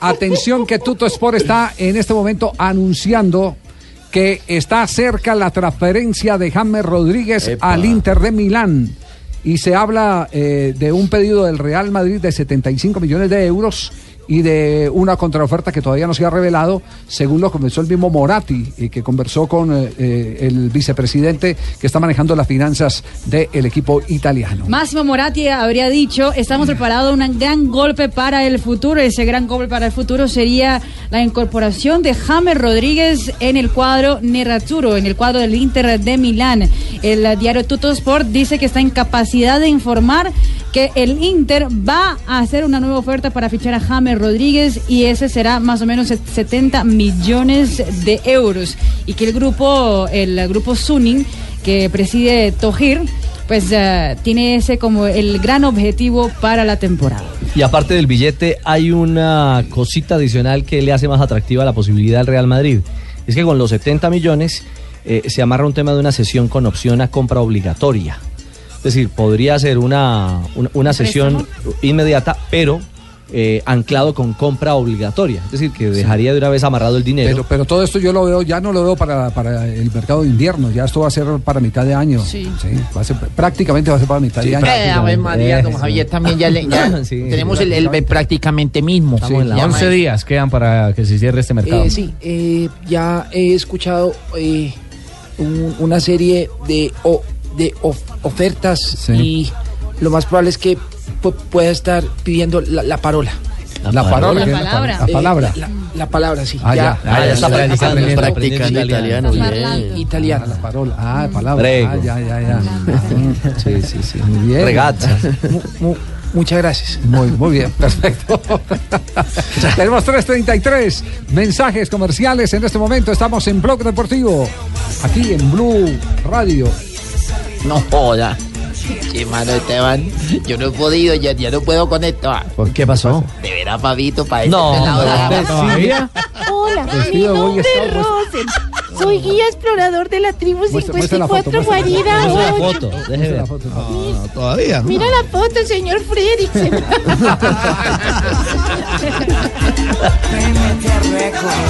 Atención que Tuto Sport está en este momento anunciando que está cerca la transferencia de James Rodríguez al Inter de Milán. Y se habla eh, de un pedido del Real Madrid de 75 millones de euros y de una contraoferta que todavía no se ha revelado, según lo conversó el mismo Moratti, y que conversó con eh, eh, el vicepresidente que está manejando las finanzas del equipo italiano. Máximo Moratti habría dicho, estamos preparados un gran golpe para el futuro. Ese gran golpe para el futuro sería la incorporación de James Rodríguez en el cuadro Nerazzurro, en el cuadro del Inter de Milán. El diario Tutto Sport dice que está en capacidad de informar que el Inter va a hacer una nueva oferta para fichar a James Rodríguez y ese será más o menos 70 millones de euros y que el grupo el grupo Suning que preside Tojir pues eh, tiene ese como el gran objetivo para la temporada. Y aparte del billete, hay una cosita adicional que le hace más atractiva la posibilidad al Real Madrid. Es que con los 70 millones eh, se amarra un tema de una sesión con opción a compra obligatoria. Es decir, podría ser una, una, una sesión inmediata, pero eh, anclado con compra obligatoria. Es decir, que dejaría de una vez amarrado el dinero. Pero, pero todo esto yo lo veo, ya no lo veo para, para el mercado de invierno, ya esto va a ser para mitad de año. Sí. va a ser, prácticamente va a ser para mitad de año. Eh, a ver, María, don Javier también ya, le- ya Sí, tenemos el, el prácticamente mismo. Estamos en la Ya, 11 ma- días quedan para que se cierre este mercado. Eh, sí, eh, ya he escuchado eh, un- una serie de, o- de of- ofertas Sí. y lo más probable es que pu- pueda estar pidiendo la, la parola. La palabra. La palabra. La palabra. Eh, la, la palabra, sí. Ah, ya. Ah, ya está practicando, aprendiendo italiano. Ah, Italiana. la parola. Ah, palabra. Prego. Ah, ya, ya, ya. Sí, sí, sí. Muy bien. Regata. Mu- mu- muchas gracias. Muy, muy bien, perfecto. Tenemos 3.33 mensajes comerciales en este momento. Estamos en Blog Deportivo, aquí en Blue Radio. No joda. Sí, mano, Esteban, yo no he podido, ya, ya no puedo con esto. Ah, ¿Por qué pasó? De veras, Pavito, para No, este lado de la- hombre, ¿Todavía? Hola, mi nombre es Rosen. Soy guía explorador de la tribu Muestra- muestra la 54 foto, muestra la Guarida la 8. foto, todavía. Mira la foto, señor Fredricksen.